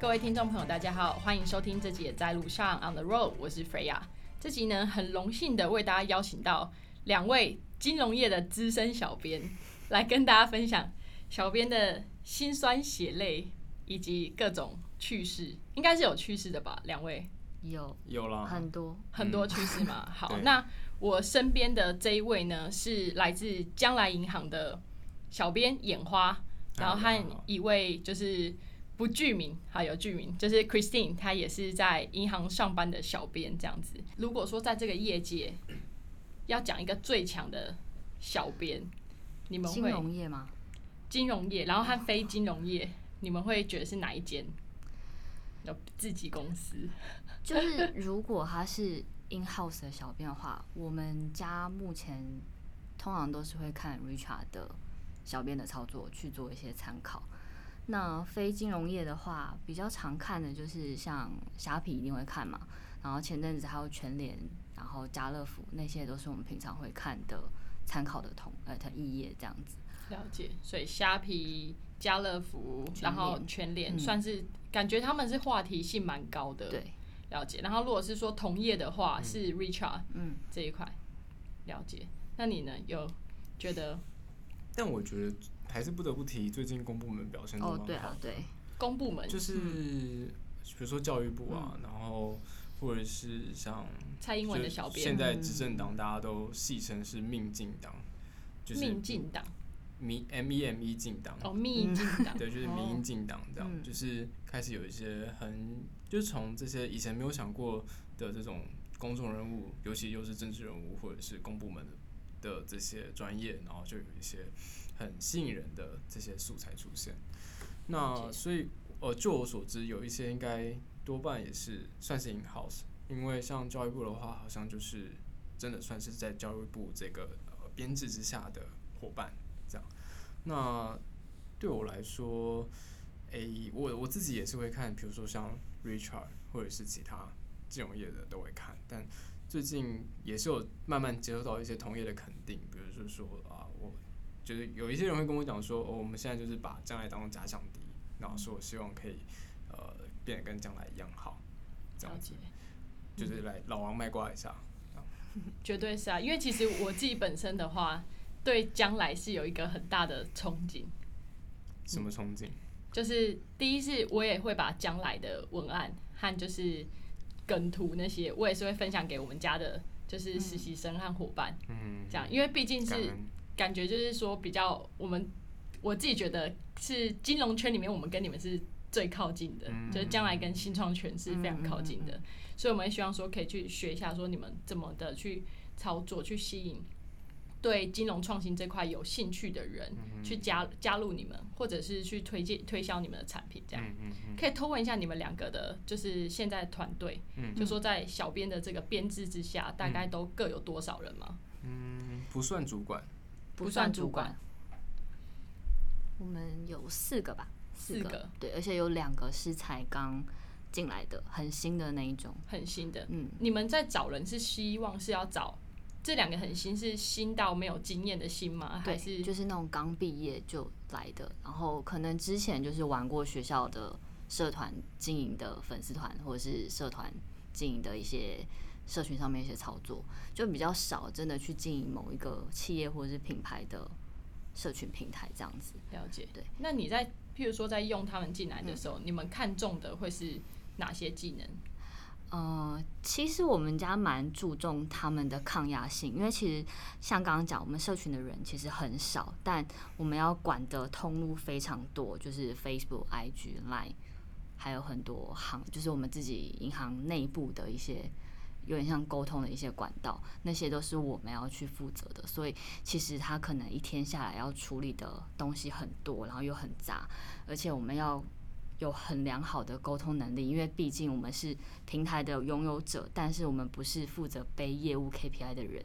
各位听众朋友，大家好，欢迎收听这集的在路上 On the Road，我是 Freya。这集呢，很荣幸的为大家邀请到两位金融业的资深小编，来跟大家分享小编的辛酸血泪以及各种趣事，应该是有趣事的吧？两位有有啦，很多，很多趣事嘛。好，那我身边的这一位呢，是来自将来银行的小编眼花，然后和一位就是不具名，还有具名，就是 Christine，她也是在银行上班的小编这样子。如果说在这个业界要讲一个最强的小编，你们会金融业吗？金融业，然后和非金融业，你们会觉得是哪一间？有自己公司，就是如果他是 in house 的小编的话，我们家目前通常都是会看 Richard 的小编的操作去做一些参考。那非金融业的话，比较常看的就是像虾皮一定会看嘛，然后前阵子还有全联，然后家乐福那些都是我们平常会看的参考的同呃的异业这样子。了解，所以虾皮、家乐福，然后全联嗯。算是感觉他们是话题性蛮高的，对，了解。然后如果是说同业的话，是 Richard 嗯，这一块，了解。那你呢？有觉得？但我觉得还是不得不提最近公部门表现的蛮好，哦对啊，对，公部门？就是比如说教育部啊，嗯。然后或者是像蔡英文的小编。现在执政党大家都戏称是命进党，就是命进党民 M E M E 进党，哦，密进党，对，就是民营进党这样，嗯就是开始有一些很，就是从这些以前没有想过的这种公众人物，尤其又是政治人物或者是公部门的的这些专业，然后就有一些很吸引人的这些素材出现。那所以，呃，就我所知，有一些应该多半也是算是 in house，因为像教育部的话，好像就是真的算是在教育部这个呃编制之下的伙伴。那对我来说，诶、我我自己也是会看，比如说像 Richard 或者是其他金融业的都会看，但最近也是有慢慢接受到一些同业的肯定，比如说说啊，我就是有一些人会跟我讲说，哦，我们现在就是把将来当做假想敌，然后说我希望可以呃变得跟将来一样好，这了样子解，就是来老王卖瓜一下。绝对是啊。因为其实我自己本身的话，对将来是有一个很大的憧憬。什么憧憬？就是第一是我也会把将来的文案和就是梗图那些，我也是会分享给我们家的，就是实习生和伙伴，嗯，这样，因为毕竟是感觉就是说比较我们我自己觉得是金融圈里面我们跟你们是最靠近的，嗯就是将来跟新创圈是非常靠近的，嗯所以我们也希望说可以去学一下，说你们怎么的去操作，去吸引对金融创新这块有兴趣的人、去加加入你们，或者是去推荐推销你们的产品，这样。可以偷问一下你们两个的，就是现在团队，嗯就说在小编的这个编制之下，大概都各有多少人吗？嗯，不算主管，不算主管，我们有四个吧，四个对，而且有两个是才刚进来的，很新的那一种。很新的。嗯，你们在找人是希望是要找这两个很新，是新到没有经验的新吗？还，是就是那种刚毕业就来的，然后可能之前就是玩过学校的社团经营的粉丝团，或者是社团经营的一些社群上面一些操作，就比较少真的去经营某一个企业或者是品牌的社群平台这样子。了解？对。那你在譬如说在用他们进来的时候，你们看中的会是哪些技能？呃，其实我们家蛮注重他们的抗压性，因为其实像刚刚讲，我们社群的人其实很少，但我们要管的通路非常多，就是 Facebook、IG、Line，还有很多行，就是我们自己银行内部的一些有点像沟通的一些管道，那些都是我们要去负责的。所以其实他可能一天下来要处理的东西很多，然后又很杂，而且我们要有很良好的沟通能力，因为毕竟我们是平台的拥有者，但是我们不是负责背业务 KPI 的人，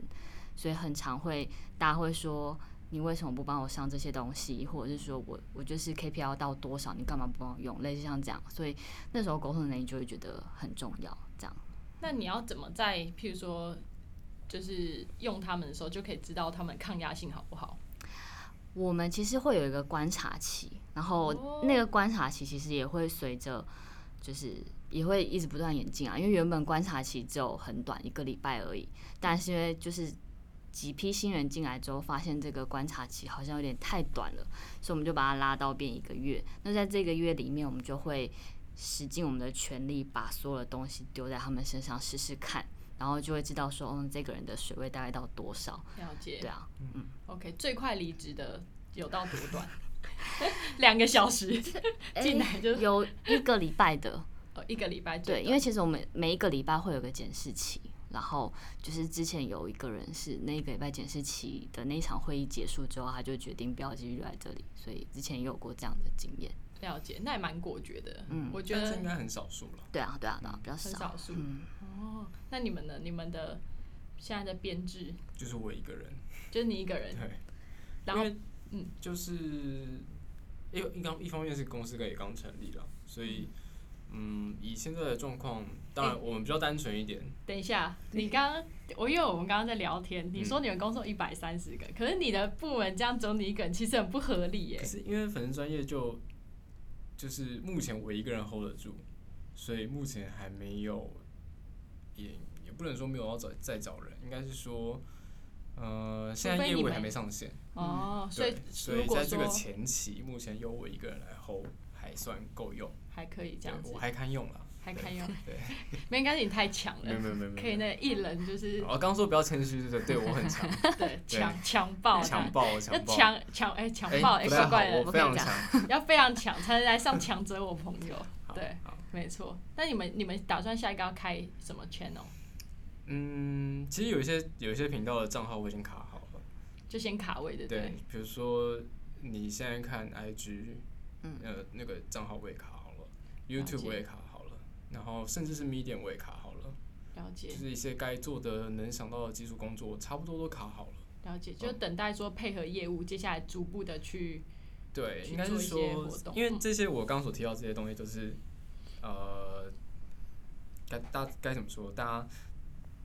所以很常会大家会说。你为什么不帮我上这些东西，或者是说我我就是 KPI 要到多少，你干嘛不帮我用？类似像这样，所以那时候沟通能力就会觉得很重要。这样。那你要怎么在譬如说，就是用他们的时候，就可以知道他们抗压性好不好？我们其实会有一个观察期，然后哦那个观察期其实也会随着，就是也会一直不断演进啊。因为原本观察期只有很短一个礼拜而已，但是因为就是几批新人进来之后，发现这个观察期好像有点太短了，所以我们就把它拉到变一个月。那在这个月里面，我们就会使尽我们的全力，把所有的东西丢在他们身上试试看，然后就会知道说，嗯，这个人的水位大概到多少。了解。对啊，嗯 OK，最快离职的有到多短？两个小时进来就有一个礼拜的。哦一个礼拜对，因为其实我们每一个礼拜会有个检视期，然后就是之前有一个人是那个礼拜检视期的那一场会议结束之后，他就决定不要继续留在这里，所以之前也有过这样的经验。了解，那也蛮果决的。嗯我觉得应该很少数了。对啊，对啊，对啊，比较少。很少数。嗯，哦，那你们呢？你们的现在的编制就是我一个人，就是你一个人，对，然后嗯，就是一一刚一方面是公司也刚成立了，所以嗯，以现在的状况，当然我们比较单纯一点，等一下，你刚刚我因为我们刚刚在聊天，你嗯。说你们公司有一百三十个，可是你的部门这样只有你一个人，其实很不合理耶可。是因为粉丝专业就就是目前我一个人 hold 得住，所以目前还没有，也也不能说没有要找再找人，应该是说，呃，现在业务还没上线，哦，所以对，所以在这个前期，目前由我一个人来 hold 还算够用，还可以这样子我，还堪用了，还堪用，对，没应该是你太强了，没有没有没有，可以那一人就是我刚刚说不要谦虚，对对，对我很强，对强强暴强暴我要强暴，强强哎强哎暴哎怪怪的，我非常不可以这样强，要非常强才能来上强者我朋友，好对，好没错。那你们你们打算下一个要开什么 channel？嗯，其实有一些有一些频道的账号我已经卡好了，就先卡位对。不对，比如说你现在看 IG，嗯。呃，那个账号我也卡好了，YouTube 我也卡好了，然后甚至是 Medium 我也卡好了，了解就是一些该做的能想到的技术工作，差不多都卡好了。了解，就等待说配合业务，接下来逐步的去对，应该是说活动，因为嗯。这些我刚刚所提到这些东西都是，呃，该大该怎么说，大家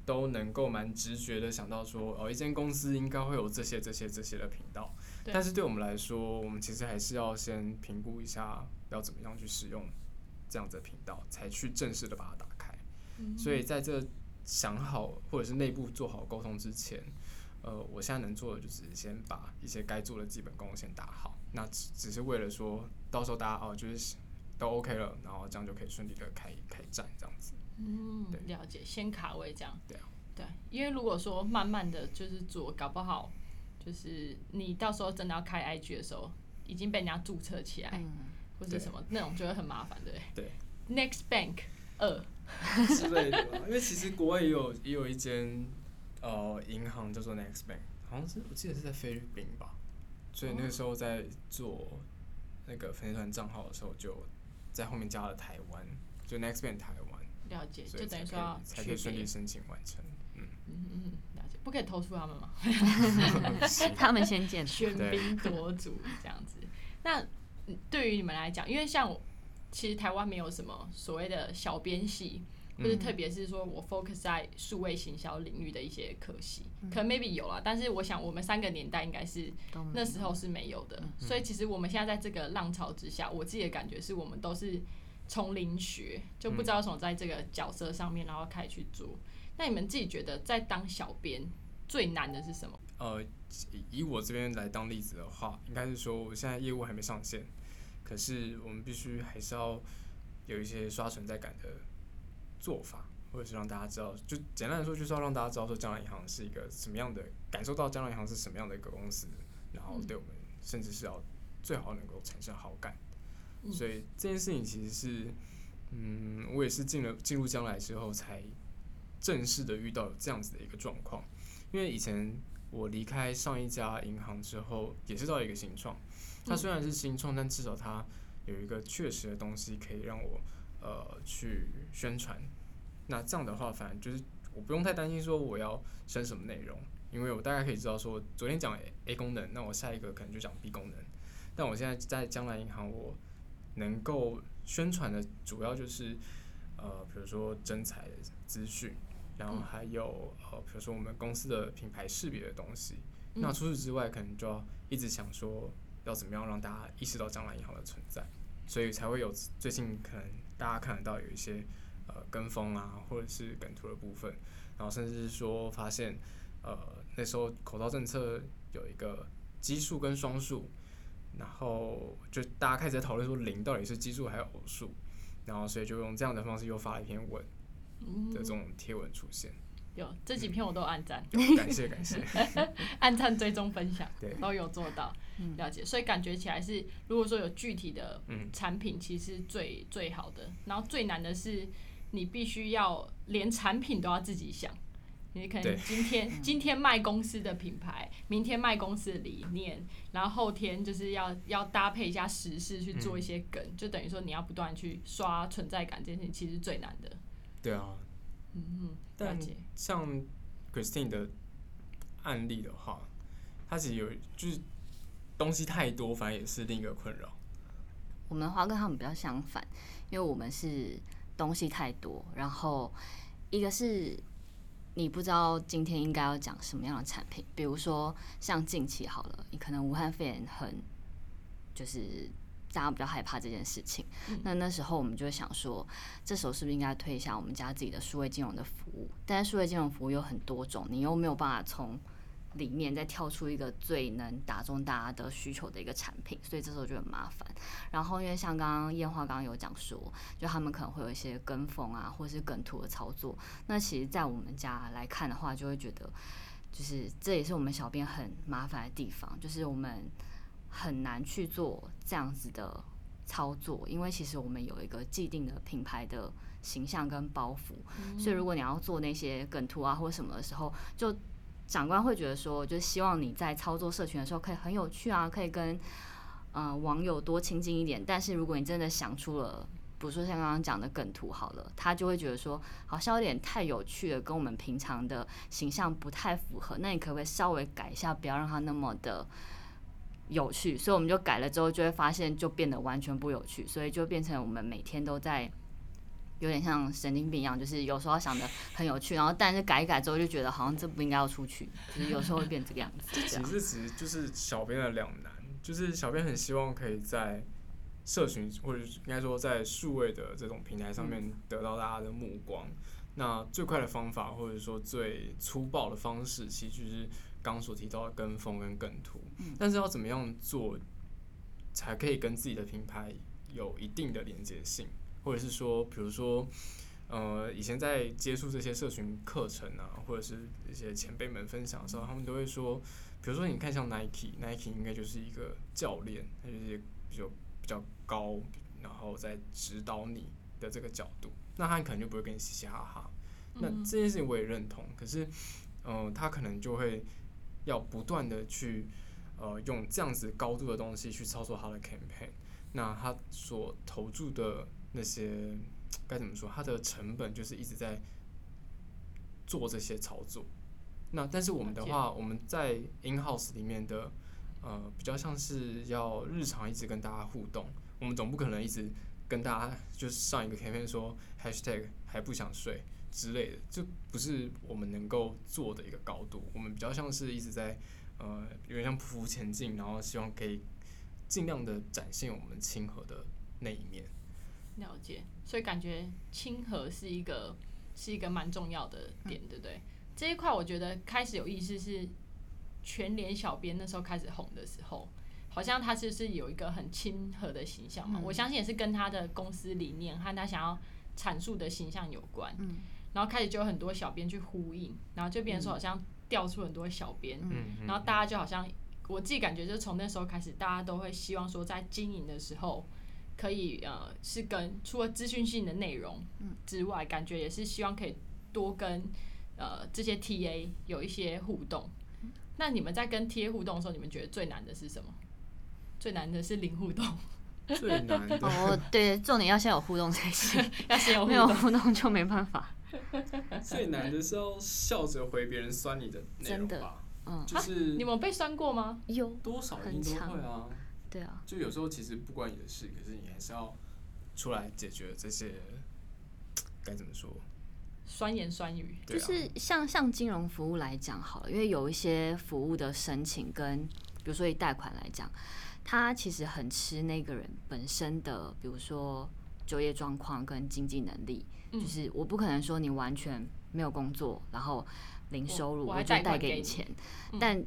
都能够蛮直觉的想到说，哦，一间公司应该会有这些这些这些的频道，但是对我们来说，我们其实还是要先评估一下要怎么样去使用这样子的频道，才去正式的把它打开。嗯所以在这想好或者是内部做好沟通之前，呃，我现在能做的就是先把一些该做的基本功先打好。那只只是为了说到时候大家哦，就是都 OK 了，然后这样就可以顺利的开开战这样子。嗯对了解，先卡位这样。对啊对，因为如果说慢慢的就是做，搞不好就是你到时候真的要开 IG 的时候，已经被人家注册起来，嗯，或者什么那种就会很麻烦，对不对？对 Next Bank 二，之类的吧，因为其实国外也有也有一间呃银行叫做 Next Bank，好像是我记得是在菲律宾吧，所以那个时候在做那个粉丝团账号的时候，就在后面加了台湾，就 Next Bank 台湾，了解，就等于说才可以顺利。申请完成。嗯，嗯嗯嗯，了解，不可以投诉他们吗？他们先见。喧宾夺主这样子。那嗯对于你们来讲，因为像我，其实台湾没有什么所谓的小编系，或者嗯特别是说我 focus 在数位行销领域的一些科系，嗯可能 maybe 有啊，但是我想我们三个年代应该是那时候是没有的，嗯所以其实我们现在在这个浪潮之下，我自己的感觉是我们都是从零学，就不知道从在这个角色上面，然后开始去做。那你们自己觉得在当小编最难的是什么？呃，以我这边来当例子的话，应该是说我现在业务还没上线，可是我们必须还是要有一些刷存在感的做法，或者是让大家知道，就简单来说，就是要让大家知道说江南银行是一个什么样的，感受到江南银行是什么样的一个公司，然后对我们甚至是要最好能够产生好感。所以这件事情其实是，嗯，我也是进了进入将来之后才正式的遇到有这样子的一个状况，因为以前我离开上一家银行之后，也是到一个新创，它虽然是新创，但至少它有一个确实的东西可以让我呃去宣传。那这样的话，反正就是我不用太担心说我要生什么内容，因为我大概可以知道说，昨天讲 A, A 功能，那我下一个可能就讲 B 功能。但我现在在将来银行，我能够宣传的主要就是，呃，比如说真材资讯，然后还有呃，比如说我们公司的品牌识别的东西。那除此之外，可能就要一直想说，要怎么样让大家意识到将来银行的存在，所以才会有最近可能大家看得到有一些呃跟风啊，或者是梗图的部分，然后甚至是说发现呃那时候口罩政策有一个奇数跟双数，然后就大家开始在讨论说零到底是奇数还是偶数，然后所以就用这样的方式又发了一篇文的这种贴文出现。有这几篇我都按赞，感谢感谢，按赞追踪分享，对，都有做到了解，所以感觉起来是，如果说有具体的产品，其实最最好的，然后最难的是你必须要连产品都要自己想，你可能今天 今天卖公司的品牌，明天卖公司的理念，然后后天就是要要搭配一下时事去做一些梗，就等于说你要不断去刷存在感，这件事情其实最难的。对啊。嗯嗯，但像 Christine 的案例的话，他其实有就是东西太多，反正也是另一个困扰。我们的话跟他们比较相反，因为我们是东西太多，然后一个是你不知道今天应该要讲什么样的产品，比如说像近期好了，你可能武汉肺炎很就是。大家比较害怕这件事情，那那时候我们就会想说，这时候是不是应该推一下我们家自己的数位金融的服务？但是数位金融服务有很多种，你又没有办法从里面再跳出一个最能打中大家的需求的一个产品，所以这时候就很麻烦。然后因为像刚刚燕华刚刚有讲说，就他们可能会有一些跟风啊，或是梗图的操作。那其实，在我们家来看的话，就会觉得，就是这也是我们小编很麻烦的地方，就是我们。很难去做这样子的操作，因为其实我们有一个既定的品牌的形象跟包袱，所以如果你要做那些梗图啊或什么的时候，就长官会觉得说，就希望你在操作社群的时候可以很有趣啊，可以跟嗯网友多亲近一点。但是如果你真的想出了，比如说像刚刚讲的梗图好了，他就会觉得说好像有点太有趣了，跟我们平常的形象不太符合。那你可不可以稍微改一下，不要让它那么的。有趣，所以我们就改了之后，就会发现就变得完全不有趣，所以就变成我们每天都在有点像神经病一样，就是有时候想的很有趣，然后但是改一改之后就觉得好像这不应该要出去，就是有时候会变这个样子。其实其实就是小编的两难，就是小编很希望可以在社群或者应该说在数位的这种平台上面得到大家的目光，那最快的方法或者说最粗暴的方式，其实就是。刚所提到的跟风跟梗图，但是要怎么样做才可以跟自己的品牌有一定的连接性，或者是说，比如说，呃，以前在接触这些社群课程啊，或者是一些前辈们分享的时候，他们都会说，比如说你看像 Nike，Nike 应该就是一个教练，他就是比较比较高，然后在指导你的这个角度，那他可能就不会跟你嘻嘻哈哈。那这件事情我也认同，可是，嗯，他可能就会。要不断的去，呃，用这样子高度的东西去操作他的 campaign，那他所投注的那些该怎么说？它的成本就是一直在做这些操作。那但是我们的话，我们在 in house 里面的，呃，比较像是要日常一直跟大家互动。我们总不可能一直跟大家就是上一个 campaign 说 hashtag 还不想睡。之类的，这不是我们能够做的一个高度。我们比较像是一直在，呃，有点像匍匐前进，然后希望可以尽量的展现我们亲和的那一面。了解，所以感觉亲和是一个是一个蛮重要的点，对不对？这一块我觉得开始有意思是全联小编那时候开始红的时候，好像他就是有一个很亲和的形象嘛。我相信也是跟他的公司理念和他想要阐述的形象有关。嗯。然后开始就有很多小编去呼应，然后就变成说好像调出很多小编，嗯然后大家就好像我自己感觉就是从那时候开始，大家都会希望说在经营的时候可以呃是跟除了资讯性的内容之外，感觉也是希望可以多跟呃这些 TA 有一些互动。那你们在跟 TA 互动的时候，你们觉得最难的是什么？最难的是零互动。最难的 哦，对，重点要先有互动才行，要先有没有互动就没办法。最难的是要笑着回别人酸你的内容吧？嗯，就是你们被酸过吗？有，多少人都会啊。对啊，就有时候其实不关你的事，可是你还是要出来解决这些该怎么说？酸言酸语，啊。就是像像金融服务来讲好了，因为有一些服务的申请跟，比如说以贷款来讲，它其实很吃那个人本身的，比如说就业状况跟经济能力。嗯。就是我不可能说你完全没有工作，然后零收入，我就贷给你给你。钱，嗯。但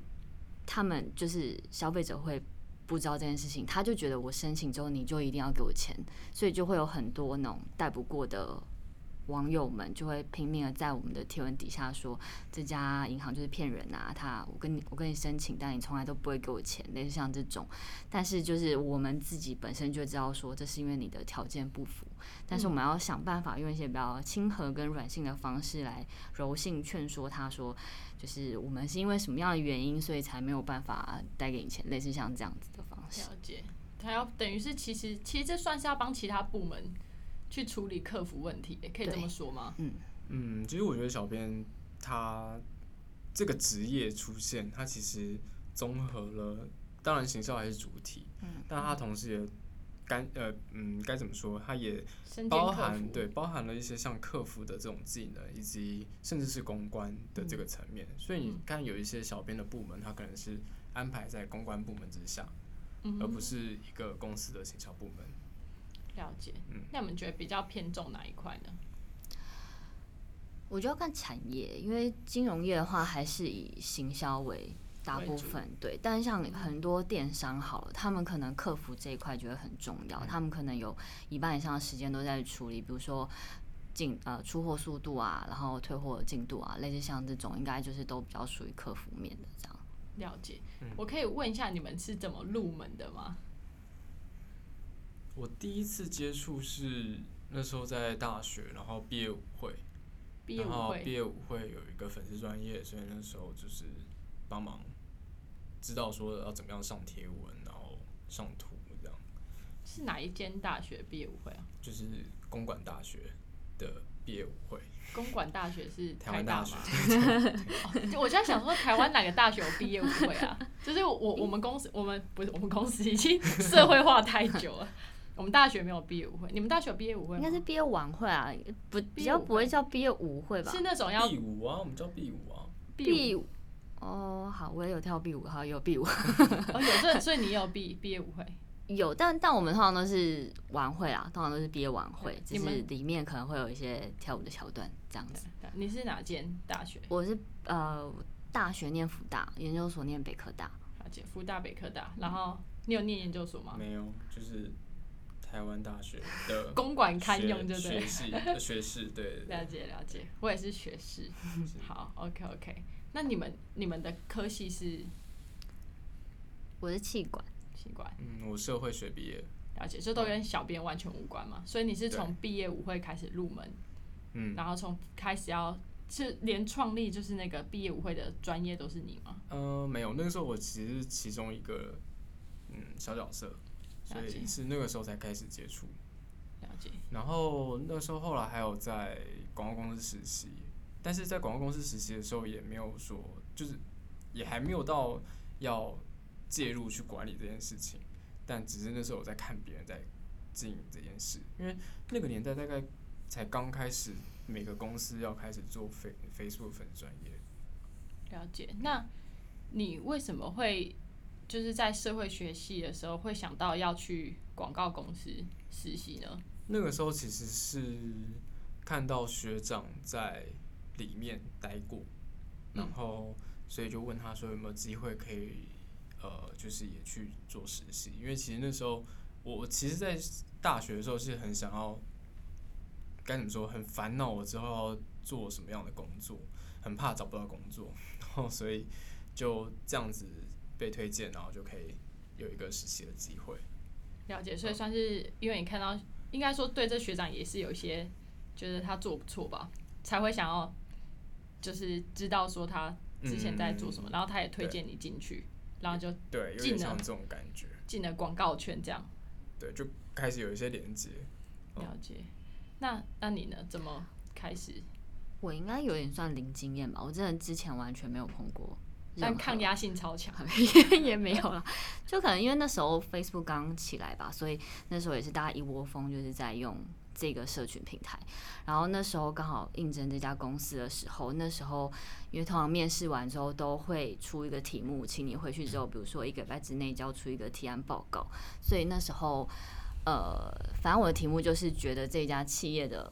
他们就是消费者会不知道这件事情，他就觉得我申请之后你就一定要给我钱，所以就会有很多那种贷不过的网友们就会拼命的在我们的贴文底下说这家银行就是骗人啊，他我跟你我跟你申请，但你从来都不会给我钱，类似像这种。但是就是我们自己本身就知道说这是因为你的条件不符，但是我们要想办法用一些比较亲和跟软性的方式来柔性劝说他说，就是我们是因为什么样的原因，所以才没有办法贷给你钱，类似像这样子的方式。了解。他要等于是其实其实这算是要帮其他部门去处理客服问题，可以这么说吗？嗯嗯，其实我觉得小编他这个职业出现，他其实综合了，当然行销还是主体，嗯，但他同时也该呃嗯该怎么说，他也包，含对包含了一些像客服的这种技能，以及甚至是公关的这个层面。所以你嗯看有一些小编的部门，他可能是安排在公关部门之下，嗯而不是一个公司的行销部门。了解。嗯那你们觉得比较偏重哪一块呢？我就要看产业，因为金融业的话还是以行销为大部分，对。但是像很多电商好了，他们可能客服这一块觉得很重要，他们可能有一半以上的时间都在处理，比如说进呃出货速度啊，然后退货的进度啊，类似像这种，应该就是都比较属于客服面的这样。了解。嗯我可以问一下你们是怎么入门的吗？我第一次接触是那时候在大学，然后毕业舞会，毕业舞然后毕，业舞会有一个粉丝专业，所以那时候就是帮忙知道说要怎么样上贴文，然后上图这样，是哪一间大学毕业舞会啊？就是公馆大学的毕业舞会，公馆大学是台湾大学？哦 就我就在想说，台湾哪个大学有毕业舞会啊？就是我我们公司，我们不是我们公司已经 社会化太久了，我们大学没有毕业舞会，你们大学有毕业舞会吗？应该是毕业晚会啊，不比较不会叫毕业舞会吧？是那种要毕舞啊，我们叫毕舞啊，毕毕舞哦，好，我也有跳毕舞，好有毕舞。哦，有这，所以你也有毕毕业舞会，有，但但我们通常都是晚会啊，通常都是毕业晚会，只是里面可能会有一些跳舞的桥段这样子。你是哪间大学？我是呃大学念福大，研究所念北科大，了解，福大、北科大，然后你有念研究所吗？没有，就是台湾大学的 公馆堪用，对不对学？系呃学士，对了解了解，我也是学士。好，OK OK。那你们你们的科系是我是气管，气管，嗯，我社会学毕业，了解，这都跟小编完全无关嘛。所以你是从毕业舞会开始入门，嗯，然后从开始要是连创立就是那个毕业舞会的专业都是你吗？呃，没有，那个时候我其实是其中一个嗯小角色，所以是那个时候才开始接触。了解，然后那时候后来还有在广告公司实习，但是在广告公司实习的时候也没有说，就是也还没有到要介入去管理这件事情，但只是那时候我在看别人在经营这件事，因为那个年代大概才刚开始，每个公司要开始做 Face Facebook 粉专业。了解。那你为什么会就是在社会学系的时候会想到要去广告公司实习呢？那个时候其实是看到学长在里面待过，然后所以就问他说有没有机会可以呃，就是也去做实习，因为其实那时候我我其实，在大学的时候是很想要该怎么说，很烦恼我之后要做什么样的工作，很怕找不到工作，然后所以就这样子被推荐，然后就可以有一个实习的机会。了解，所以算是因为你看到，应该说对这学长也是有一些就是他做不错吧，才会想要就是知道说他之前在做什么，然后他也推荐你进去，然后就对，有进了点像这种感觉。进了广告圈这样。对，就开始有一些连接。哦了解。那那你呢？怎么开始？我应该有点算零经验吧，我真的之前完全没有碰过但抗压性超强。也也没有啦，就可能因为那时候 Facebook 刚起来吧，所以那时候也是大家一窝蜂就是在用这个社群平台。然后那时候刚好应征这家公司的时候，那时候因为通常面试完之后都会出一个题目，请你回去之后，比如说一个礼拜之内交出一个提案报告。所以那时候，呃，反正我的题目就是觉得这家企业的。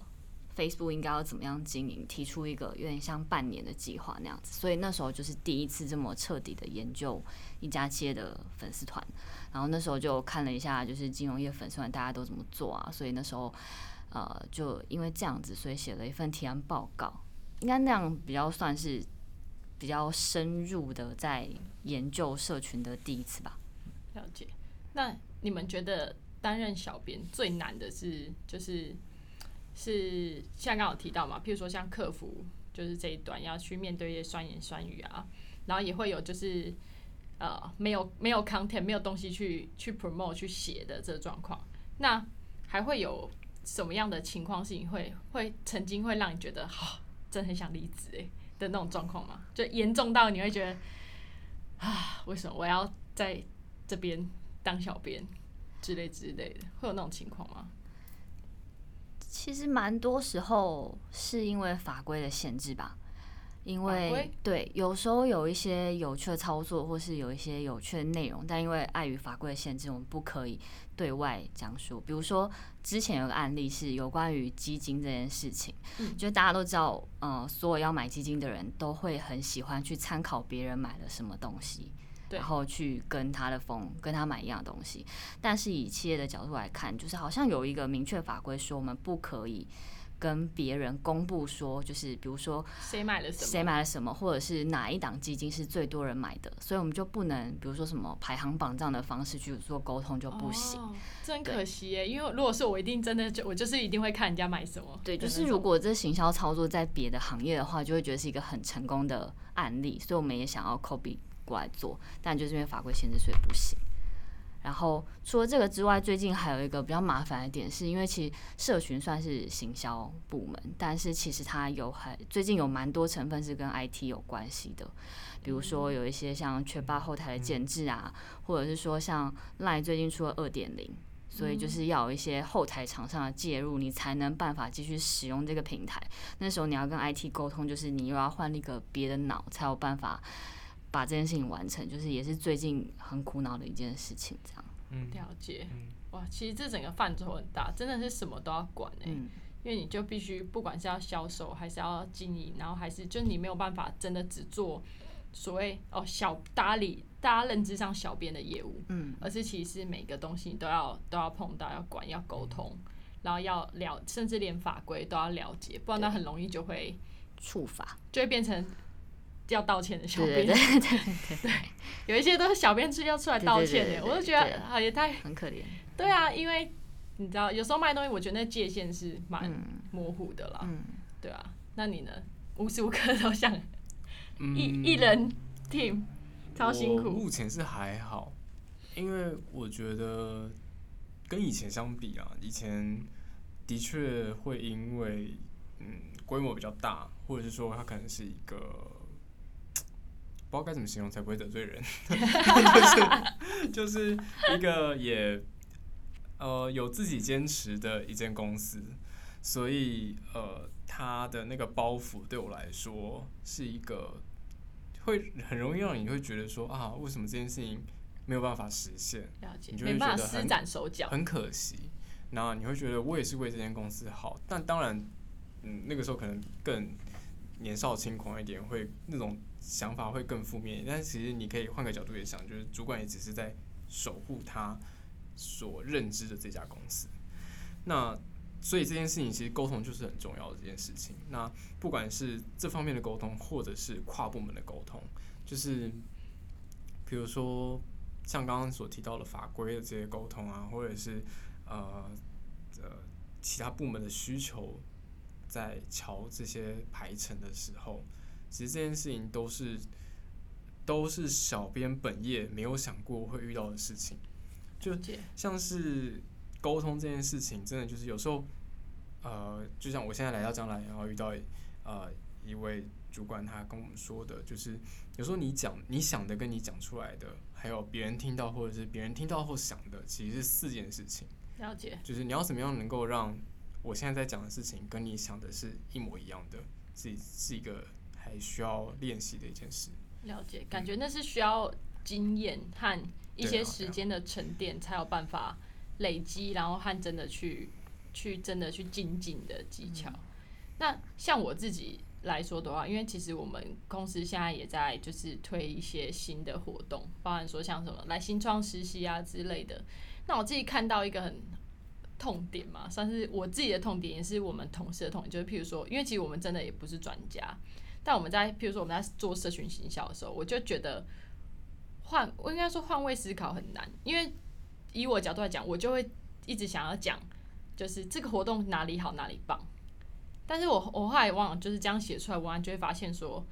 Facebook 应该要怎么样经营？提出一个有点像半年的计划那样子，所以那时候就是第一次这么彻底的研究一家企业的粉丝团。然后那时候就看了一下，就是金融业粉丝团大家都怎么做啊？所以那时候呃，就因为这样子，所以写了一份提案报告。应该那样比较算是比较深入的在研究社群的第一次吧。了解。那你们觉得担任小编最难的是就是？是像刚有提到嘛，譬如说像客服，就是这一段要去面对一些酸言酸语啊，然后也会有就是呃没有没有 content 没有东西去去 promote 去写的这个状况，那还会有什么样的情况是你会会曾经会让你觉得好真的很想离职诶的那种状况吗？就严重到你会觉得啊为什么我要在这边当小编之类之类的，会有那种情况吗？其实蛮多时候是因为法规的限制吧，因为对有时候有一些有趣的操作，或是有一些有趣的内容，但因为碍于法规的限制，我们不可以对外讲述。比如说之前有个案例是有关于基金这件事情，就大家都知道，呃，所有要买基金的人都会很喜欢去参考别人买了什么东西。然后去跟他的风跟他买一样的东西，但是以企业的角度来看，就是好像有一个明确法规说，我们不可以跟别人公布说，就是比如说谁买了什么，谁买了什么，或者是哪一档基金是最多人买的，所以我们就不能，比如说什么排行榜这样的方式去做沟通就不行。真可惜耶，因为如果是我，一定真的就我就是一定会看人家买什么。对，就是如果这行销操作在别的行业的话，就会觉得是一个很成功的案例，所以我们也想要 copy。过来做，但就是因为法规限制，所以不行。然后除了这个之外，最近还有一个比较麻烦的点，是因为其实社群算是行销部门，但是其实它有很最近有蛮多成分是跟 IT 有关系的，比如说有一些像缺乏后台的建制啊，或者是说像 Line 最近出了二点零，所以就是要有一些后台厂商的介入，你才能办法继续使用这个平台。那时候你要跟 IT 沟通，就是你又要换一个别的脑，才有办法。把这件事情完成，就是也是最近很苦恼的一件事情，这样。嗯，了解。哇，其实这整个范畴很大，真的是什么都要管哎。嗯。因为你就必须，不管是要销售，还是要经营，然后还是就你没有办法真的只做所谓哦小搭理大家认知上小编的业务，嗯，而是其实每个东西你都要都要碰到，要管，要沟通，然后要了，甚至连法规都要了解，不然那很容易就会触发，就会变成。要道歉的小编，对对对对，有一些都是小编是要出来道歉的，我就觉得啊也太很可怜。对啊，因为你知道有时候卖东西，我觉得那界限是蛮模糊的啦。嗯，对啊，那你呢？无时无刻都想一一人 team，超辛苦。目前是还好，因为我觉得跟以前相比啊，以前的确会因为嗯规模比较大，或者是说它可能是一个。不知道该怎么形容才不会得罪人，就是就是一个也呃有自己坚持的一间公司，所以呃他的那个包袱对我来说是一个会很容易让你会觉得说啊为什么这件事情没有办法实现，你就会觉得施展手脚很可惜，那你会觉得我也是为这间公司好，但当然嗯那个时候可能更年少轻狂一点，会那种。想法会更负面，但其实你可以换个角度也想，就是主管也只是在守护他所认知的这家公司。那所以这件事情其实沟通就是很重要的这件事情。那不管是这方面的沟通，或者是跨部门的沟通，就是比如说像刚刚所提到的法规的这些沟通啊，或者是呃呃其他部门的需求，在瞧这些排程的时候。其实这件事情都是都是小编本业没有想过会遇到的事情，就像是沟通这件事情，真的就是有时候，呃，就像我现在来到将来，然后遇到呃一位主管，他跟我们说的，就是有时候你讲你想的跟你讲出来的，还有别人听到或者是别人听到后想的，其实是四件事情。了解，就是你要怎么样能够让我现在在讲的事情跟你想的是一模一样的，是是一个还需要练习的一件事。了解，感觉那是需要经验和一些时间的沉淀，才有办法累积，然后和真的去去真的去精进的技巧。那像我自己来说的话，因为其实我们公司现在也在就是推一些新的活动，包含说像什么来新创实习啊之类的。那我自己看到一个很痛点嘛，算是我自己的痛点，也是我们同事的痛点，就是譬如说，因为其实我们真的也不是专家，但我们在譬如说我们在做社群行销的时候，我就觉得换我应该说换位思考很难，因为以我角度来讲，我就会一直想要讲，就是这个活动哪里好哪里棒，但是我我后来往往就是这样写出来文案，就会发现说，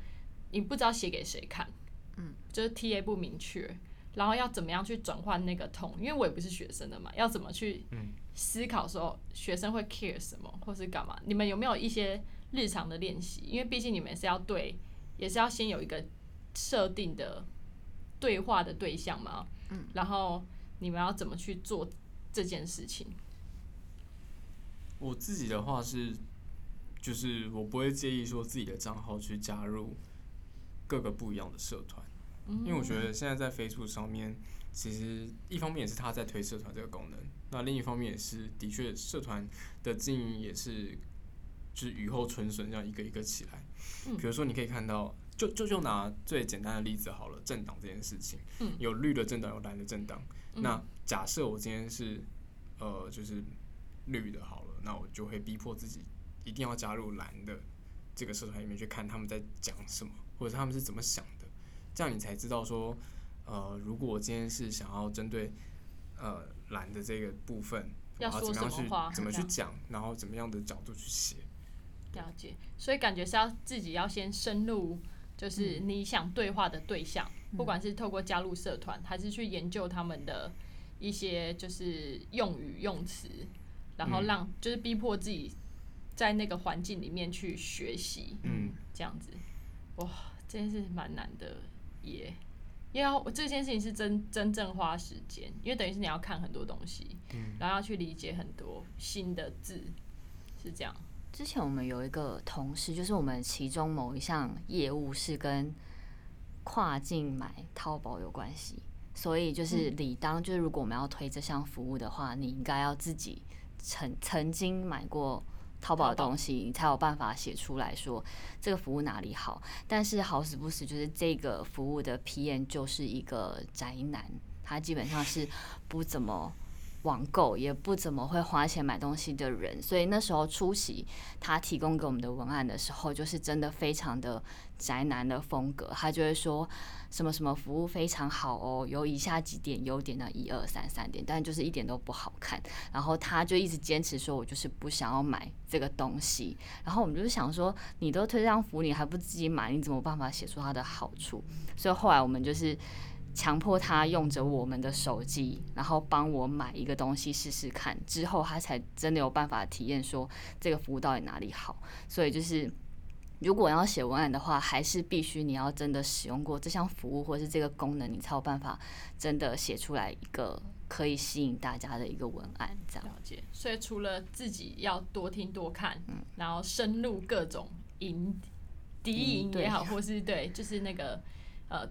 你不知道写给谁看，嗯，就是 T A 不明确，然后要怎么样去转换那个痛，因为我也不是学生的嘛，要怎么去思考说学生会 care 什么，或是干嘛？你们有没有一些日常的练习？因为毕竟你们是要对，也是要先有一个设定的对话的对象嘛，嗯，然后你们要怎么去做这件事情？我自己的话是，就是我不会介意说自己的账号去加入各个不一样的社团，因为我觉得现在在 Facebook 上面，其实一方面也是他在推社团这个功能，那另一方面也是的确社团的经营也是就是雨后春笋这样一个一个起来。比如说你可以看到，就就就拿最简单的例子好了，政党这件事情，有绿的政党，有蓝的政党。那假设我今天是呃就是绿的好了，那我就会逼迫自己一定要加入蓝的这个社团里面去看他们在讲什么，或者是他们是怎么想的，这样你才知道说，呃，如果我今天是想要针对呃蓝的这个部分，要说我怎么样什么话去怎么去讲，然后怎么样的角度去写。了解，所以感觉是要自己要先深入，就是你想对话的对象，不管是透过加入社团，还是去研究他们的一些就是用语用词，然后让就是逼迫自己在那个环境里面去学习，嗯，这样子，哇，这件事蛮难的耶。因为要这件事情是真真正花时间，因为等于是你要看很多东西，然后要去理解很多新的字，是这样。之前我们有一个同事，就是我们其中某一项业务是跟跨境买淘宝有关系，所以就是理当就是如果我们要推这项服务的话，你应该要自己曾曾经买过淘宝的东西，你才有办法写出来说这个服务哪里好。但是好死不死，就是这个服务的 PM 就是一个宅男，他基本上是不怎么。网购也不怎么会花钱买东西的人，所以那时候出席他提供给我们的文案的时候，就是真的非常的宅男的风格。他就会说什么什么服务非常好哦，有以下几点优点的，一二三三点，但就是一点都不好看。然后他就一直坚持说，我就是不想要买这个东西。然后我们就想说，你都推这样服务，你还不自己买，你怎么办法写出它的好处？所以后来我们就是。强迫他用着我们的手机，然后帮我买一个东西试试看，之后他才真的有办法体验说这个服务到底哪里好。所以就是，如果要写文案的话，还是必须你要真的使用过这项服务或是这个功能，你才有办法真的写出来一个可以吸引大家的一个文案。这样了解，所以除了自己要多听多看，嗯然后深入各种营敌营也好，或是对，就是那个呃，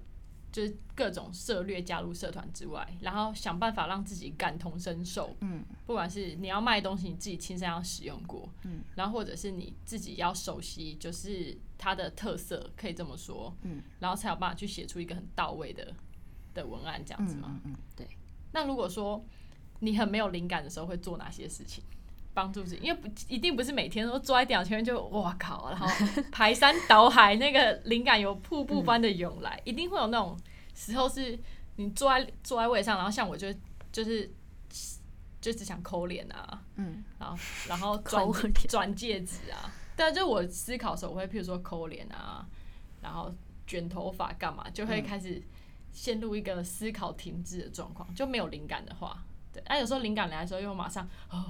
就是各种策略加入社团之外，然后想办法让自己感同身受。嗯，不管是你要卖东西，你自己亲身要使用过，嗯，然后或者是你自己要熟悉，就是它的特色，可以这么说，嗯，然后才有办法去写出一个很到位的的文案，这样子吗？嗯嗯，对。那如果说你很没有灵感的时候，会做哪些事情帮助自己？因为不一定不是每天都坐在电脑前面就哇靠，然后排山倒海，那个灵感有瀑布般的涌来，一定会有那种时候是你坐在坐在位上，然后像我就就是就只想抠脸啊，嗯，然后然后 转转戒指啊，对啊，就我思考的时候，我会譬如说抠脸啊，然后卷头发干嘛，就会开始陷入一个思考停滞的状况，就没有灵感的话，对，啊，有时候灵感来的时候又马上哦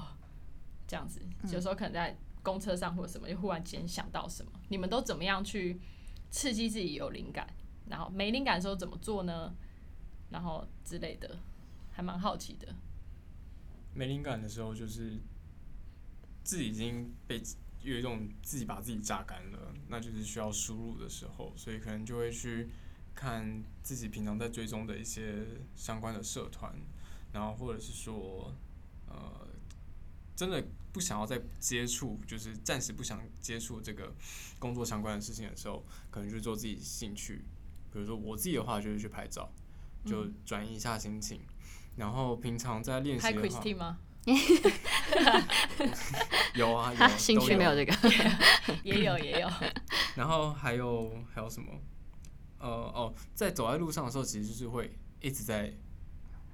这样子，有时候可能在公车上或者什么，就忽然间想到什么，你们都怎么样去刺激自己有灵感，然后没灵感的时候怎么做呢？然后之类的，还蛮好奇的。没灵感的时候，就是自己已经被有一种自己把自己榨干了，那就是需要输入的时候，所以可能就会去看自己平常在追踪的一些相关的社团，然后或者是说，呃，真的不想要再接触，就是暂时不想接触这个工作相关的事情的时候，可能就做自己兴趣，比如说我自己的话就是去拍照，就转移一下心情。然后平常在练习的话？有啊，有兴趣没有这个，也有也有，然后还有还有什么？呃哦，在走在路上的时候，其实就是会一直在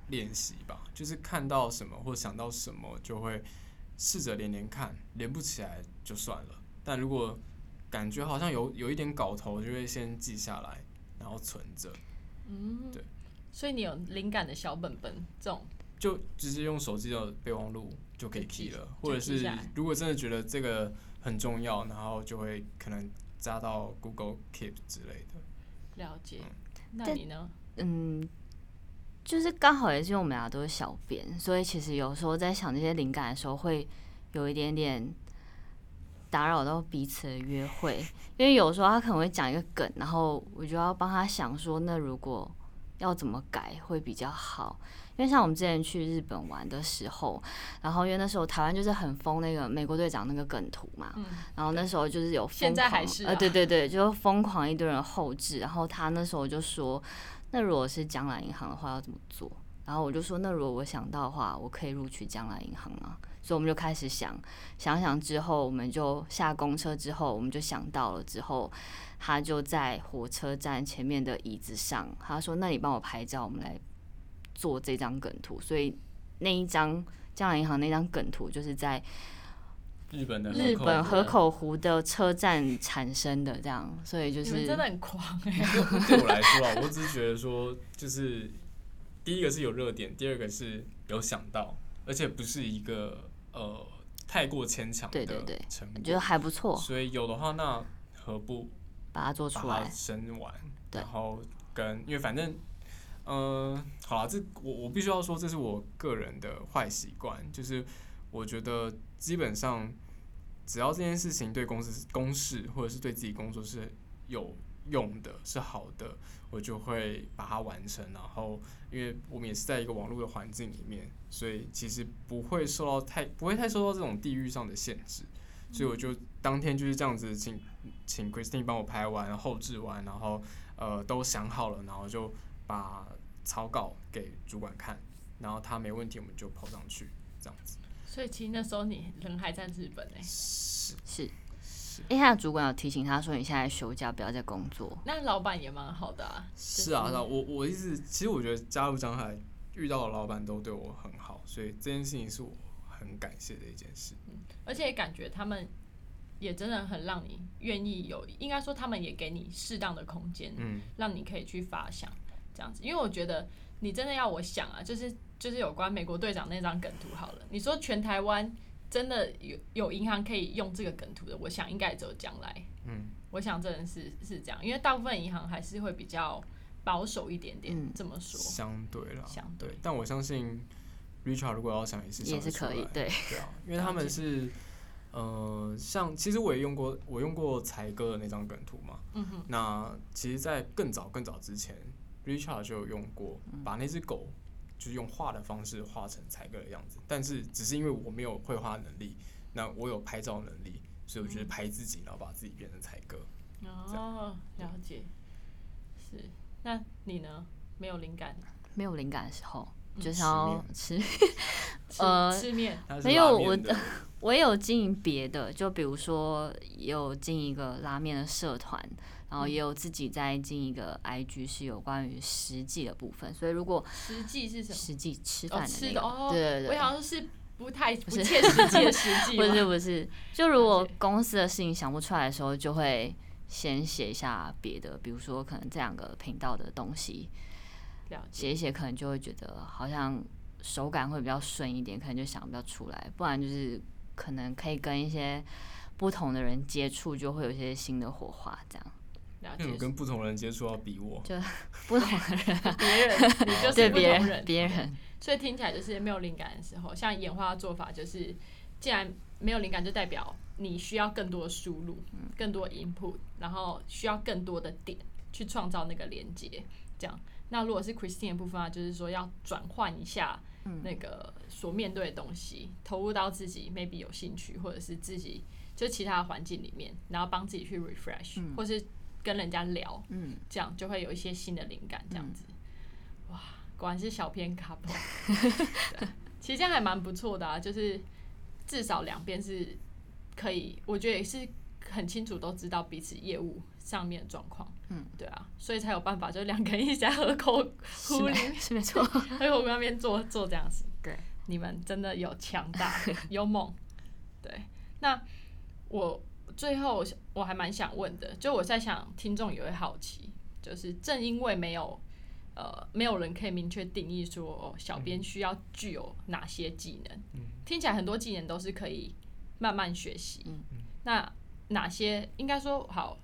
练习吧，就是看到什么或想到什么，就会试着连连看，连不起来就算了。但如果感觉好像有有一点搞头，就会先记下来，然后存着，嗯，对。所以你有灵感的小本本这种，就直接用手机的备忘录就可以记 key 了，或者是如果真的觉得这个很重要，然后就会可能加到 Google Keep 之类的。了解。那你呢？嗯，就是刚好也是因为我们俩都是小编，所以其实有时候在想这些灵感的时候，会有一点点打扰到彼此的约会。因为有时候他可能会讲一个梗，然后我就要帮他想说，那如果要怎么改会比较好。因为像我们之前去日本玩的时候，然后因为那时候台湾就是很疯那个美国队长那个梗图嘛，嗯，然后那时候就是有疯狂，现在还是啊呃，对对对，就疯狂一堆人后置，然后他那时候就说，那如果是将来银行的话要怎么做？然后我就说，那如果我想到的话，我可以录取将来银行吗？所以我们就开始想，想想之后，我们就下公车之后，我们就想到了之后，他就在火车站前面的椅子上，他说：“那你帮我拍照，我们来做这张梗图。”所以那一张江南银行那张梗图就是在日本的日本河河口湖的车站产生的，这样，所以就是真的很狂哎、对我来说啊，我只是觉得说，就是第一个是有热点，第二个是有想到，而且不是一个呃太过牵强的对对对觉得还不错，所以有的话，那何不把它做出来。生完，对。然后跟因为反正，呃，好了，这我我必须要说，这是我个人的坏习惯，就是我觉得基本上只要这件事情对公司公事或者是对自己工作是有用的，是好的，我就会把它完成。然后，因为我们也是在一个网络的环境里面，所以其实不会受到太不会太受到这种地域上的限制。所以我就当天就是这样子请请 Christine 帮我拍完、后置完，然后呃都想好了，然后就把草稿给主管看，然后他没问题，我们就跑上去，这样子。所以其实那时候你人还在日本哎、是是，是因为他的主管有提醒他说，你现在休假不要再工作。那老板也蛮好的啊。是啊，是啊，我我一直其实我觉得加入江海遇到的老板都对我很好，所以这件事情是我很感谢的一件事。嗯而且感觉他们也真的很让你愿意有，应该说他们也给你适当的空间，嗯，让你可以去发想这样子。因为我觉得你真的要我想啊，就是就是有关美国队长那张梗图好了，你说全台湾真的有有银行可以用这个梗图的，我想应该只有将来。嗯，我想真的是是这样，因为大部分银行还是会比较保守一点点，嗯这么说。相对啦，相对，但我相信 Richard 如果要想也是想也是可以对对啊，因为他们是呃，像其实我也用过，我用过才哥的那张梗图嘛，嗯哼，那其实，在更早更早之前，Richard 就有用过，把那只狗就是用画的方式画成才哥的样子，但是只是因为我没有绘画能力，那我有拍照能力，所以我就是拍自己，然后把自己变成才哥。哦，了解，是。那你呢？没有灵感，没有灵感的时候，嗯就是要吃。吃呃吃面，没有我 我也有经营别的，就比如说有经营一个拉面的社团，然后也有自己在进一个 IG 是有关于实际的部分。所以如果实际是什么？实际吃哦，饭的那个，对对对，我好像是不太不是切实际的实际 不是，不是，就如果公司的事情想不出来的时候，就会先写一下别的，比如说可能这两个频道的东西。写一写，可能就会觉得好像手感会比较顺一点，可能就想不到出来，不然就是可能可以跟一些不同的人接触，就会有一些新的火花，这样了解因为我，跟不同人接触要比我，就不同的人别人，你就是别人不同人，别人所以听起来就是没有灵感的时候，像演化的做法就是，既然没有灵感就代表你需要更多的输入，更多的 input，然后需要更多的点去创造那个连接。这样，那如果是 Christine 的部分啊，就是说要转换一下那个所面对的东西，投入到自己 maybe 有兴趣或者是自己就其他的环境里面，然后帮自己去 refresh，、嗯。或是跟人家聊，嗯，这样就会有一些新的灵感，这样子。哇，果然是小偏 couple，其实这样还蛮不错的啊，就是至少两边是可以，我觉得也是很清楚都知道彼此业务上面的状况。嗯，对啊，所以才有办法，就是两个人一起在河口 湖里是没错，河口湖那边做做这样子。对，你们真的有强大，有猛。对，那我最后我还蛮想问的，就我在想，听众也会好奇，就是正因为没有呃没有人可以明确定义说、哦小编需要具有哪些技能，听起来很多技能都是可以慢慢学习。嗯那哪些应该说好？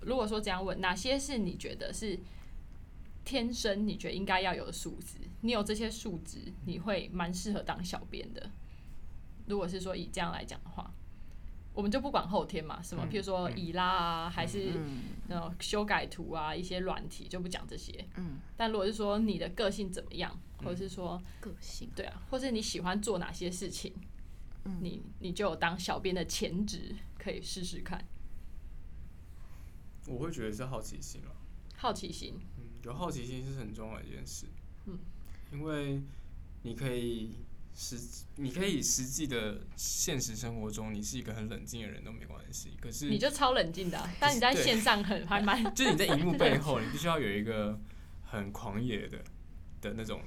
如果说这样问，哪些是你觉得是天生你觉得应该要有的素质？你有这些素质，你会蛮适合当小编的。如果是说以这样来讲的话，我们就不管后天嘛，什么，嗯譬如说以拉啊，还是嗯那种修改图啊，一些软体就不讲这些。嗯，但如果是说你的个性怎么样，或者是说个性，对啊，或是你喜欢做哪些事情，嗯你你就有当小编的潜质，可以试试看。我会觉得是好奇心了。好奇心，嗯，有好奇心是很重要的一件事。嗯，因为你可以实，你可以实际的现实生活中，你是一个很冷静的人都没关系。可是你就超冷静的啊、但你在线上很 还蛮就是你在荧幕背后，你必须要有一个很狂野的的那种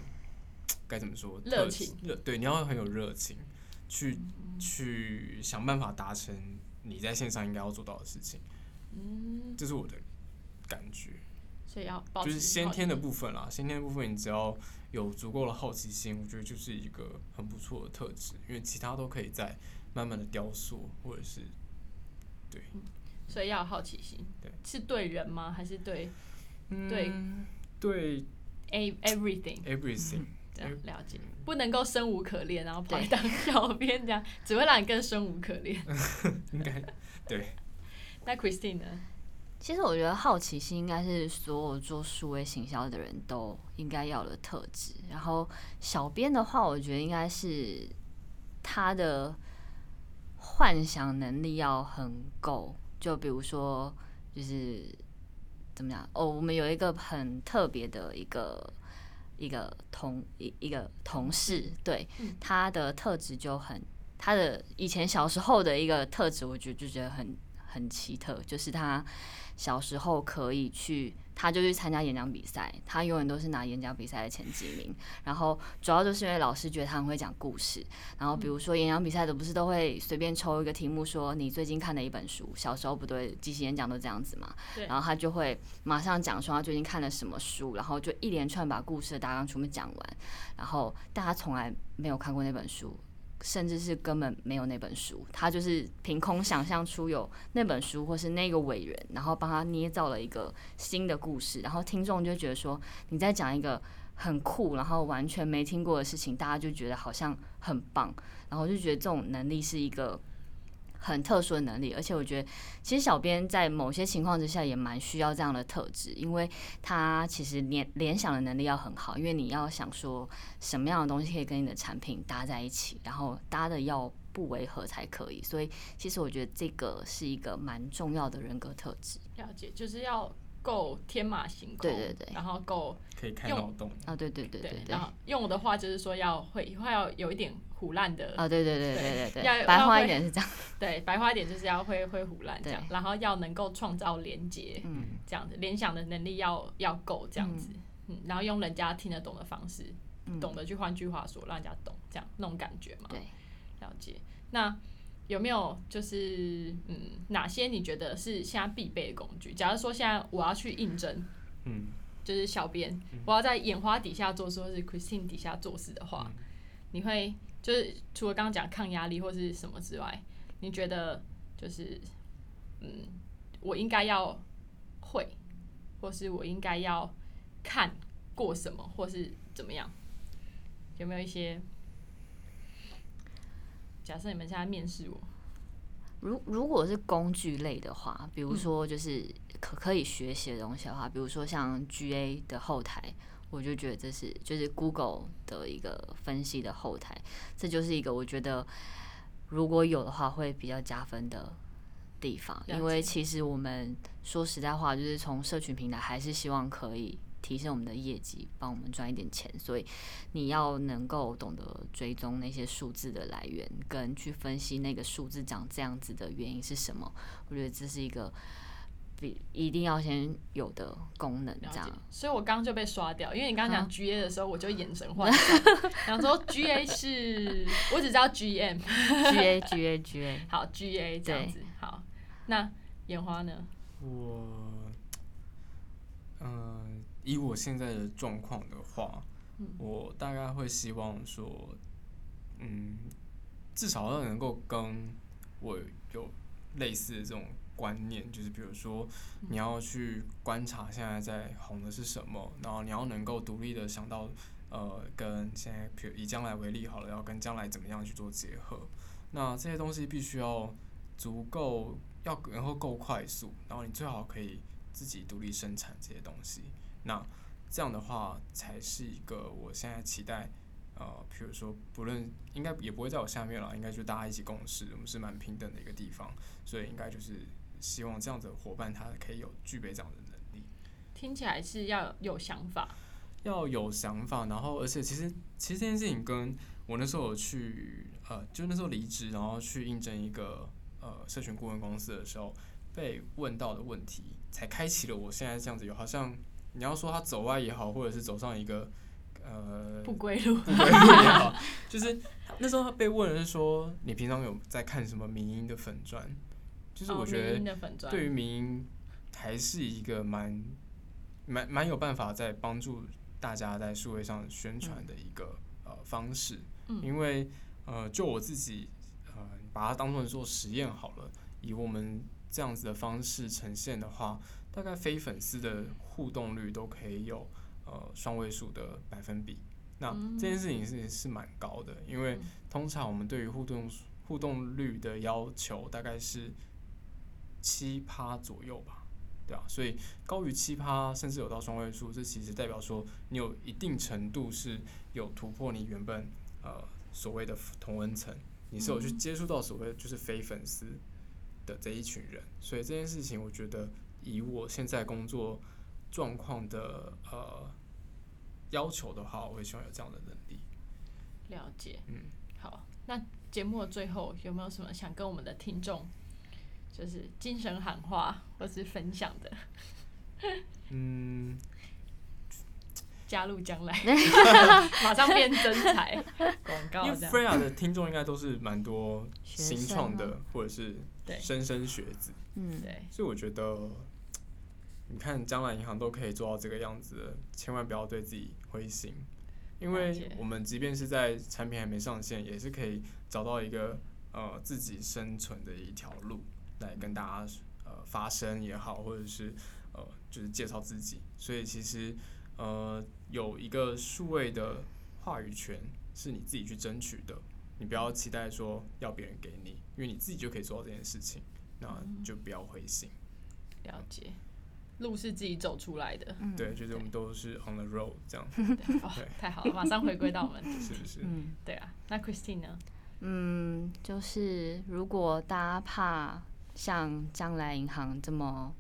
该怎么说热情热对，你要很有热情，去去想办法达成你在线上应该要做到的事情。嗯，这是我的感觉。所以要就是先天的部分啦，先天的部分你只要有足够的好奇心，我觉得就是一个很不错的特质，因为其他都可以再慢慢的雕塑，或者是对所以要有好奇心。对，是对人吗？还是对对嗯对 a 样嗯了解，不能够生无可恋，然后跑来当 小编，这样只会让你更生无可恋。应该对那 Christine 呢？其实我觉得好奇心应该是所有做数位行销的人都应该要的特质。然后小编的话，我觉得应该是他的幻想能力要很够。就比如说，就是怎么讲哦，我们有一个很特别的一个一个同一一个同事，对嗯他的特质就很，他的以前小时候的一个特质，我觉得就觉得很很奇特，就是他小时候可以去，他就去参加演讲比赛，他永远都是拿演讲比赛的前几名。然后主要就是因为老师觉得他很会讲故事，然后比如说演讲比赛的不是都会随便抽一个题目说你最近看的一本书，小时候不对即席演讲都这样子嘛，然后他就会马上讲说他最近看了什么书，然后就一连串把故事的大纲全部讲完，然后大家从来没有看过那本书。甚至是根本没有那本书，他就是凭空想象出有那本书或是那个伟人，然后帮他捏造了一个新的故事，然后听众就觉得说你在讲一个很酷，然后完全没听过的事情，大家就觉得好像很棒，然后就觉得这种能力是一个很特殊的能力，而且我觉得其实小编在某些情况之下也蛮需要这样的特质，因为他其实联联想的能力要很好，因为你要想说什么样的东西可以跟你的产品搭在一起，然后搭的要不违和才可以，所以其实我觉得这个是一个蛮重要的人格特质。了解，就是要够天马行空，对对对。然后够可以开用脑洞。啊，对对对对对，然后用我的话就是说要会会要有一点胡烂的，啊，对对对对对要对，白花一点是这样，对，白花一点就是要会会胡烂这样，然后要能够创造连接，嗯。这样子联想的能力要要够这样子，嗯然后用人家听得懂的方式，嗯，懂得去换句话说，让人家懂，这样那种感觉嘛。对，了解。那有没有就是嗯，哪些你觉得是现在必备的工具？假如说现在我要去应征，嗯，就是小编，我要在眼花底下做事，或是 Christine 底下做事的话，你会就是除了刚刚讲抗压力或是什么之外，你觉得就是嗯，我应该要会，或是我应该要看过什么，或是怎么样？有没有一些假设你们现在面试我，如如果是工具类的话，比如说就是可可以学习的东西的话，比如说像 GA 的后台，我就觉得这是就是 Google 的一个分析的后台，这就是一个我觉得如果有的话会比较加分的地方，因为其实我们说实在话，就是从社群平台还是希望可以。提升我们的业绩，帮我们赚一点钱，所以你要能够懂得追踪那些数字的来源，跟去分析那个数字长这样子的原因是什么。我觉得这是一个比一定要先有的功能，这样。。所以我刚刚就被刷掉，因为你刚刚讲啊 GA 的时候，我就眼神涣散，想说 GA 是，我只知道 GM，G A G A G A，好 GA 这样子，好，那眼花呢？我，嗯、以我现在的状况的话，嗯。我大概会希望说，嗯，至少要能够跟我有类似的这种观念，就是比如说你要去观察现在在红的是什么，然后你要能够独立的想到，呃，跟现在比如以将来为例好了，要跟将来怎么样去做结合，那这些东西必须要足够，要然后够快速，然后你最好可以自己独立生产这些东西，那这样的话才是一个我现在期待。呃，比如说，不论应该也不会在我下面了，应该就大家一起共事，我们是蛮平等的一个地方，所以应该就是希望这样子的伙伴他可以有具备这样的能力，听起来是要有想法，要有想法，然后而且其实其实这件事情跟我那时候有去呃，就那时候离职，然后去应征一个呃社群顾问公司的时候，被问到的问题，才开启了我现在这样子有好像你要说他走歪也好，或者是走上一个呃不归路。不归路也好，就是那时候他被问的是说，你平常有在看什么民音的粉砖？就是我觉得对于民音还是一个蛮蛮蛮有办法在帮助大家在数位上宣传的一个、呃方式，嗯因为呃就我自己呃把它当做做实验好了，以我们这样子的方式呈现的话，大概非粉丝的互动率都可以有呃双位数的百分比。那嗯。这件事情是是蛮高的，因为嗯。通常我们对于互动互动率的要求大概是七趴左右吧，对啊，所以高于七趴，甚至有到双位数，这其实代表说你有一定程度是有突破你原本呃所谓的同温层，你是有去嗯。接触到所谓就是非粉丝的这一群人，所以这件事情我觉得以我现在工作状况的呃要求的话，我会希望有这样的能力。了解，嗯，好，那节目的最后有没有什么想跟我们的听众，就是精神喊话或是分享的？嗯，加入将来，马上变真才 广告因为。Freya 的听众应该都是蛮多新创的，或者是对莘莘学子，嗯，对，所以我觉得，你看将来银行都可以做到这个样子了，千万不要对自己灰心，因为我们即便是在产品还没上线，也是可以找到一个呃自己生存的一条路来跟大家呃发声也好，或者是呃就是介绍自己，所以其实呃有一个数位的话语权是你自己去争取的，你不要期待说要别人给你，因为你自己就可以做到这件事情，那就不要灰心。了解，路是自己走出来的，嗯。对，就是我们都是 on the road 这样，对哦对，太好了，马上回归到我们，是不是？嗯。对啊，那 Christine 呢？嗯，就是如果大家怕像将来银行这么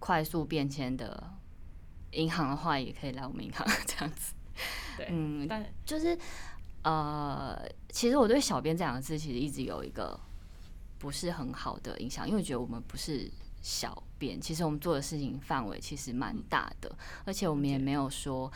快速变迁的银行的话，也可以来我们银行这样子。对，嗯，但就是呃，其实我对“小编”这两个字其实一直有一个不是很好的印象，因为我觉得我们不是小编，其实我们做的事情范围其实蛮大的，而且我们也没有说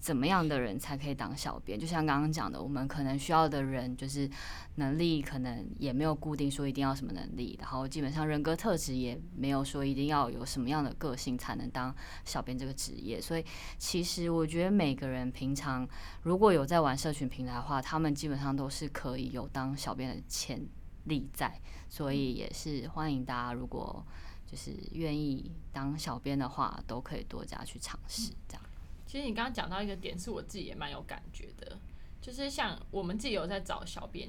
怎么样的人才可以当小编。就像刚刚讲的，我们可能需要的人就是能力，可能也没有固定说一定要什么能力，然后基本上人格特质也没有说一定要有什么样的个性才能当小编这个职业。所以其实我觉得每个人平常如果有在玩社群平台的话，他们基本上都是可以有当小编的潜力在，所以也是欢迎大家如果就是愿意当小编的话，都可以多加去尝试这样。其实你刚刚讲到一个点，是我自己也蛮有感觉的，就是像我们自己有在找小编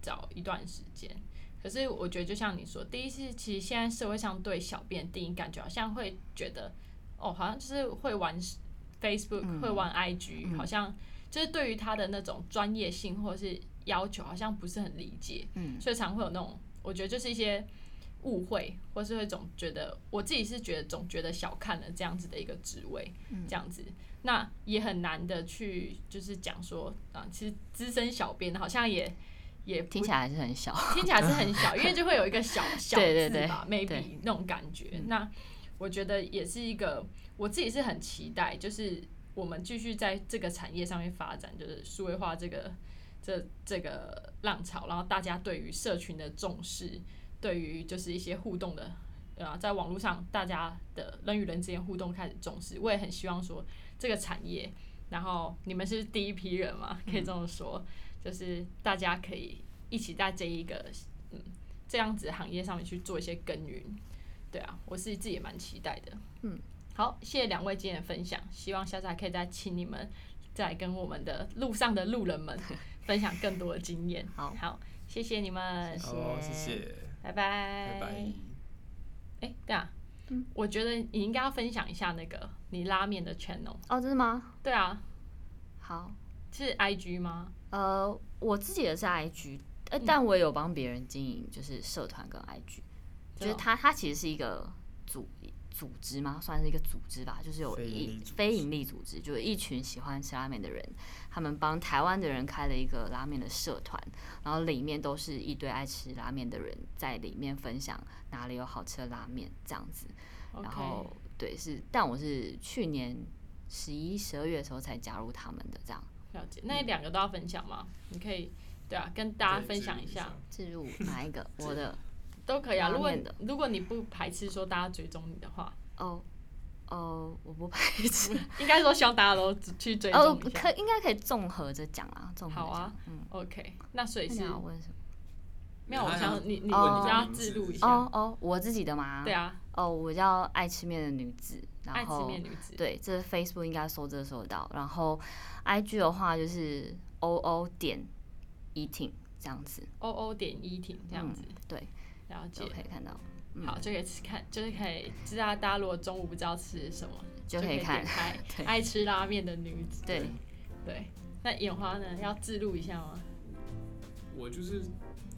找一段时间。可是我觉得，就像你说，第一次其实现在社会上对小编定义，感觉好像会觉得，哦，好像就是会玩 Facebook，、会玩 IG，、好像就是对于他的那种专业性或者是要求，好像不是很理解，嗯。所以常会有那种，我觉得就是一些误会，或是会总觉得，我自己是觉得总觉得小看了这样子的一个职位，这样子，那也很难的去就是讲说啊，其实资深小编好像也也听起来还是很小。听起来是很小，因为就会有一个小小对对对字吧，maybe 那种感觉。那我觉得也是一个，我自己是很期待，就是我们继续在这个产业上面发展，就是数位化这个这这个浪潮，然后大家对于社群的重视，对于就是一些互动的。呃，在网络上，大家的人与人之间互动开始重视，我也很希望说这个产业，然后你们是第一批人嘛，可以这么说，就是大家可以一起在这一个嗯这样子行业上面去做一些耕耘。对啊，我是自己也蛮期待的。嗯，好，谢谢两位今天的分享，希望下次还可以再请你们再跟我们的路上的路人们 分享更多的经验。好好，谢谢你们，谢好，谢谢，拜拜，拜拜。哎、对啊，我觉得你应该要分享一下那个你拉面的 channel。哦，真的吗？对啊，好，是 IG 吗？呃，我自己的是 IG，但我也有帮别人经营，就是社团跟 IG，就是它它其实是一个组组织吗，算是一个组织吧，就是有一非盈利组织，就是一群喜欢吃拉面的人，他们帮台湾的人开了一个拉面的社团，然后里面都是一堆爱吃拉面的人在里面分享哪里有好吃的拉面这样子。然后对是，但我是去年十一、十二月的时候才加入他们的这样。了解。那两个都要分享吗？你可以，对啊，跟大家分享一下记录一下，置入哪一个？我的都可以啊。如果如果你不排斥说大家追踪你的话，哦哦，我不排斥。应该说希望大家都去追哦，踪哦。可应该可以综合着讲啊，综合着好啊。嗯，OK，那所以是要问什么？没有，我想你你哦你要自录一下。哦哦，我自己的吗？对。啊，哦，我叫爱吃面的女子，爱吃然后面女子。对，这 Facebook 应该搜这搜得到。然后 IG 的话就是 O O 点 eating 这样子，O O 点 eating 这样子，嗯对，了解。就。可以看到，嗯。好，就可以吃看，就是可以知道大家如果中午不知道吃什么，就可以看点开 爱吃拉面的女子。对，对，那眼花呢？要自录一下吗？我就是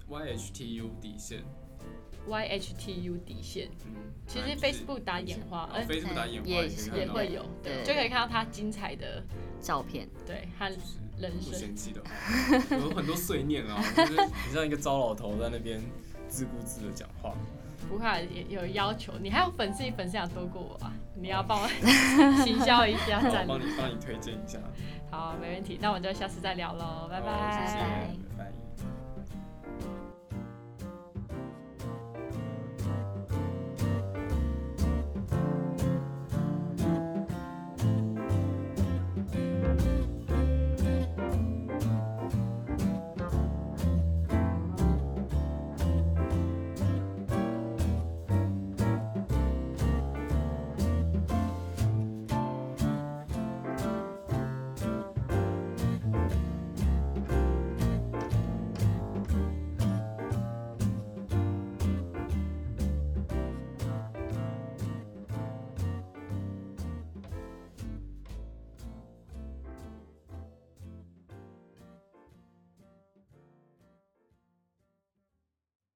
YHTU 底线，？Y H T U 底线，嗯，其实 Facebook 打眼花哦哎 Facebook 打眼花也也会有，对。就可以看到他精彩的照片，对和就是人不生。嫌弃的，有很多碎念啊，就是很像一个糟老头在那边自顾自的讲话。不怕也有要求，你还有粉丝，你粉丝想多过我啊！你要帮我行销一下，好，赞帮你帮你推荐一下。好，没问题。那我们就下次再聊喽，拜拜。